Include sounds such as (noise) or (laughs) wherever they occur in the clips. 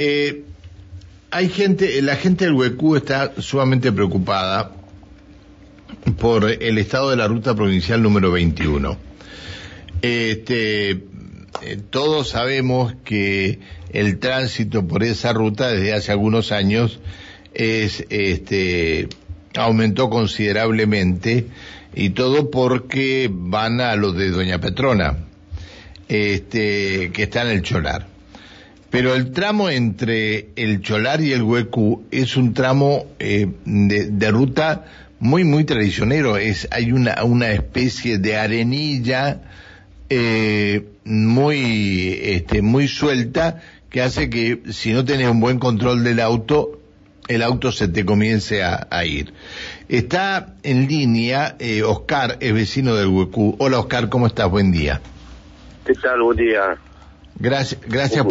Eh, hay gente, la gente del Huecú está sumamente preocupada por el estado de la ruta provincial número 21. Este, eh, todos sabemos que el tránsito por esa ruta desde hace algunos años es, este, aumentó considerablemente y todo porque van a lo de Doña Petrona, este, que está en el Cholar. Pero el tramo entre el Cholar y el Huecu es un tramo eh, de, ruta muy, muy traicionero. Es, hay una, una especie de arenilla eh, muy, este, muy suelta que hace que si no tenés un buen control del auto, el auto se te comience a, ir. Está en línea eh, Oscar, es vecino del Huecú. Hola Oscar, ¿cómo estás? Buen día. ¿Qué tal? Buen día. Gracias, gracias,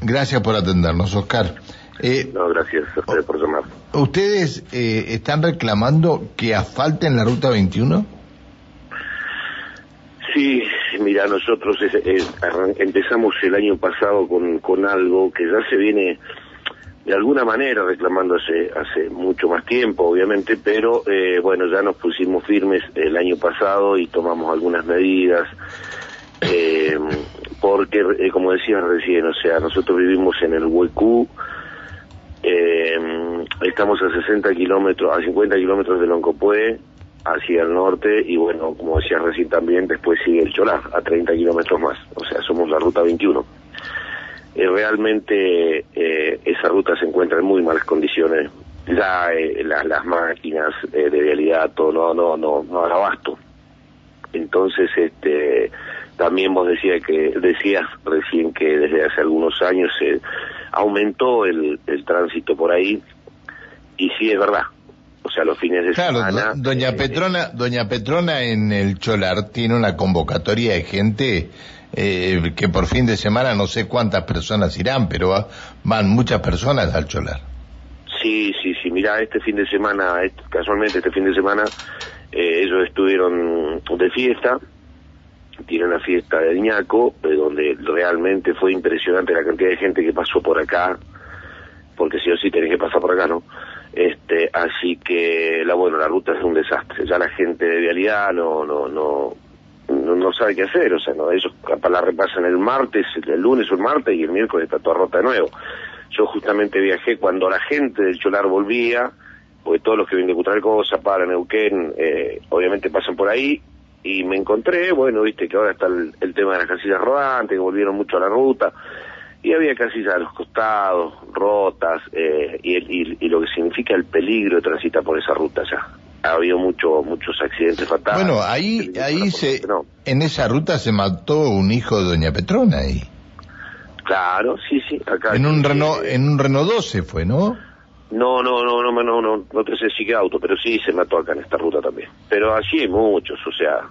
gracias por atendernos, Oscar. Eh, no, gracias a ustedes por llamar. ¿Ustedes eh, están reclamando que asfalten la ruta 21? Sí, mira, nosotros empezamos el año pasado con, con algo que ya se viene de alguna manera reclamando hace, hace mucho más tiempo, obviamente, pero eh, bueno, ya nos pusimos firmes el año pasado y tomamos algunas medidas, eh, porque, eh, como decía recién, o sea, nosotros vivimos en el Huecú, estamos a 60 kilómetros, a 50 kilómetros de Loncopué, hacia el norte, y bueno, como decía recién también, después sigue el Cholar, a 30 kilómetros más, o sea, somos la ruta 21. Eh, realmente eh, esa ruta se encuentra en muy malas condiciones. Ya eh, las máquinas de realidad todo no no no no abasto. Entonces, este también vos decía que decías recién que desde hace algunos años se aumentó el, el tránsito por ahí y sí es verdad. O sea, los fines de semana. Doña Petrona, Doña Petrona en el Cholar tiene una convocatoria de gente eh, que por fin de semana no sé cuántas personas irán, pero van muchas personas al Cholar. Sí, sí, sí, mira, este fin de semana, casualmente este fin de semana, eh, ellos estuvieron de fiesta, tiene una fiesta de Ñaco, eh, donde realmente fue impresionante la cantidad de gente que pasó por acá, porque sí o sí tenés que pasar por acá, ¿no? Este, así que la bueno, la ruta es un desastre. Ya la gente de vialidad no, no, no, no, sabe qué hacer, o sea, no, ellos capaz la repasan el martes, el lunes o el martes y el miércoles está toda rota de nuevo. Yo justamente viajé cuando la gente del Cholar volvía, porque todos los que vienen de Cutralcosa, para Neuquén, eh, obviamente pasan por ahí, y me encontré, bueno, viste que ahora está el, tema de las casillas rodantes, que volvieron mucho a la ruta, y había casillas a los costados, rotas, eh, y, y, lo que significa el peligro de transitar por esa ruta ya ha habido mucho, muchos accidentes fatales. Bueno, ahí, ahí se, en esa ruta se mató un hijo de Doña Petrona ahí. Claro, sí, sí, acá. En un Renault, en un Renault 12 fue, ¿no? No, no, no, no, no, no, no te sé si qué auto, pero sí se mató acá en esta ruta también. Pero allí hay muchos, o sea,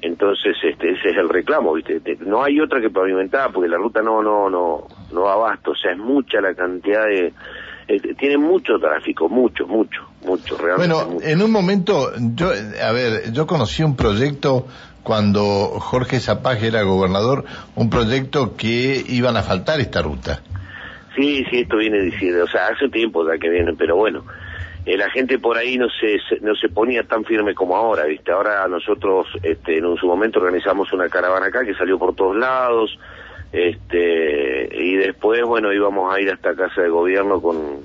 entonces este, ese es el reclamo, ¿viste? No hay otra que pavimentar porque la ruta no, no, no, no abasto, o sea, es mucha la cantidad de, eh, tiene mucho tráfico, mucho, mucho, mucho, realmente. Bueno, en un momento, yo, a ver, yo conocí un proyecto cuando Jorge Zapag era gobernador, un proyecto que iban a faltar esta ruta. Sí, sí, esto viene diciendo, o sea, hace tiempo ya que viene, pero bueno, eh, la gente por ahí no se, no se ponía tan firme como ahora, ¿viste? Ahora nosotros este, en su momento organizamos una caravana acá que salió por todos lados, este y después bueno íbamos a ir hasta casa de gobierno con,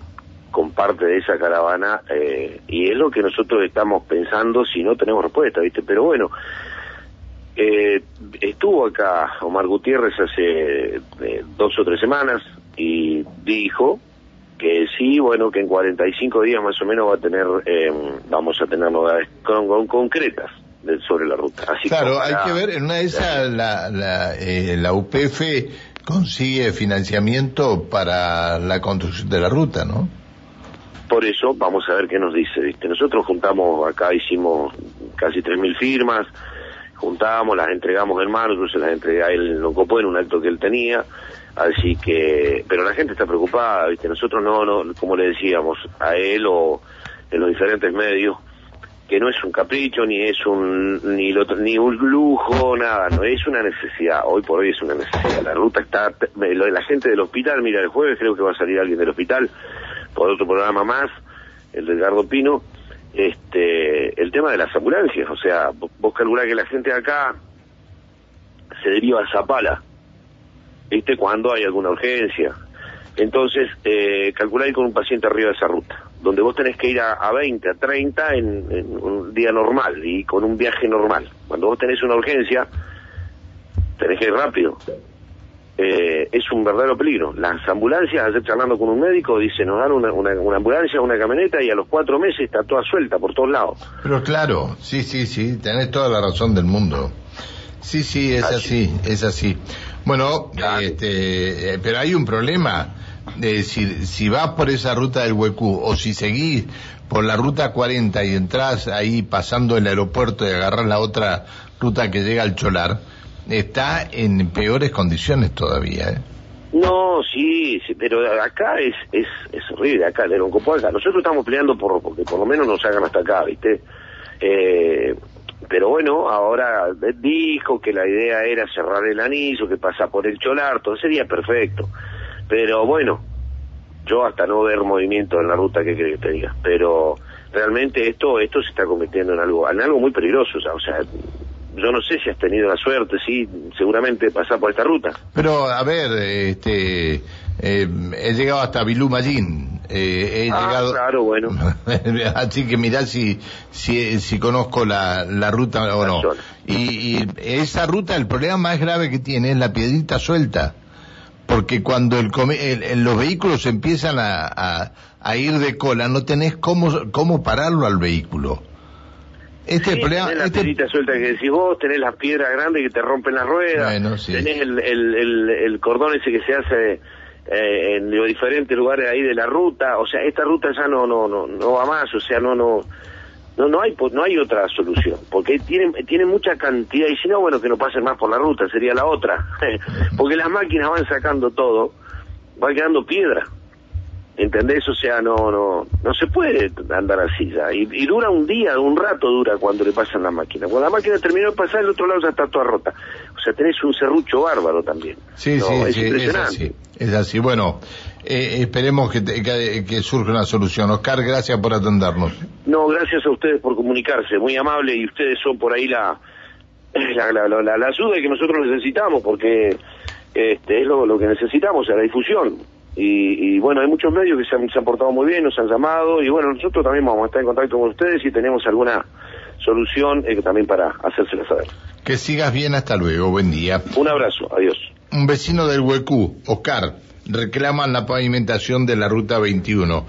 con parte de esa caravana eh, y es lo que nosotros estamos pensando si no tenemos respuesta viste pero bueno eh, estuvo acá Omar Gutiérrez hace eh, dos o tres semanas y dijo que sí, bueno, que en 45 días más o menos va a tener, vamos a tener novedades con concretas sobre la ruta. Así claro, hay que ver, en una de esas la, la, eh, la UPF consigue financiamiento para la construcción de la ruta, ¿no? Por eso vamos a ver qué nos dice, ¿viste? Nosotros juntamos, acá hicimos casi 3.000 firmas, juntamos, las entregamos en mano, se las entregué a él copó en un acto que él tenía, así que, pero la gente está preocupada, ¿viste? Nosotros no, no, como le decíamos a él o en los diferentes medios, que no es un capricho, ni es un, ni, lo, ni un lujo, nada, no es una necesidad, hoy por hoy es una necesidad. La ruta está, la gente del hospital, mira, el jueves creo que va a salir alguien del hospital, por otro programa más, el de Edgardo Pino, este, el tema de las ambulancias, o sea, vos calculás que la gente de acá se deriva a Zapala, ¿viste? Cuando hay alguna urgencia. Entonces, eh, calculáis con un paciente arriba de esa ruta, donde vos tenés que ir a, 20, a 30 en, un día normal y con un viaje normal. Cuando vos tenés una urgencia, tenés que ir rápido. Eh, es un verdadero peligro. Las ambulancias, ayer charlando con un médico, dice, nos dan una, una, ambulancia, una camioneta y a los cuatro meses está toda suelta por todos lados. Pero claro, sí, sí, sí, tenés toda la razón del mundo. Sí, sí, es así, es así. Bueno, este, eh, pero hay un problema. De decir, si vas por esa ruta del Huecú o si seguís por la ruta 40 y entras ahí pasando el aeropuerto y agarras la otra ruta que llega al Cholar, está en peores condiciones todavía. ¿eh? No, sí, sí, pero acá es, es, es horrible, acá en el acá. Nosotros estamos peleando por porque por lo menos nos hagan hasta acá, ¿viste? Eh, pero bueno, ahora dijo que la idea era cerrar el anillo, que pasa por el cholar, todo sería perfecto. Pero bueno, yo hasta no ver movimiento en la ruta que que te diga, pero realmente esto esto se está convirtiendo en algo en algo muy peligroso, o sea, yo no sé si has tenido la suerte, sí, seguramente pasar por esta ruta. Pero a ver, este eh, he llegado hasta Bilú eh, he ah, llegado... claro, bueno. (laughs) Así que mirá si, si, si conozco la, la ruta o no. Y, esa ruta, el problema más grave que tiene es la piedrita suelta. Porque cuando el, los vehículos empiezan a, a, ir de cola, no tenés cómo, cómo pararlo al vehículo. Este problema, tenés la este piedrita suelta que decís vos, tenés las piedras grandes que te rompen las ruedas, tenés el, el, el, el, cordón ese que se hace eh, en los diferentes lugares ahí de la ruta, o sea, esta ruta ya no no no no va más, o sea, no no no no hay no hay otra solución, porque tienen tienen mucha cantidad y si no bueno que no pasen más por la ruta sería la otra, (laughs) porque las máquinas van sacando todo, va quedando piedra. ¿Entendés? O sea, no, no, no se puede andar así ya. Y, dura un día, un rato dura cuando le pasan la máquina. Cuando la máquina terminó de pasar, el otro lado ya está toda rota. O sea, tenés un serrucho bárbaro también. Sí, sí, es, es así. Es así. Bueno, eh, esperemos que, que, surja una solución. Oscar, gracias por atendernos. No, gracias a ustedes por comunicarse. Muy amable y ustedes son por ahí la, (clears throat) la, la, la, ayuda que nosotros necesitamos porque este, es lo, lo que necesitamos, la difusión y, bueno, hay muchos medios que se han, se han, portado muy bien, nos han llamado y bueno, nosotros también vamos a estar en contacto con ustedes y tenemos alguna solución eh, también para hacérsela saber. Que sigas bien, hasta luego, buen día. Un abrazo, adiós. Un vecino del Huecú, Oscar, reclaman la pavimentación de la ruta 21.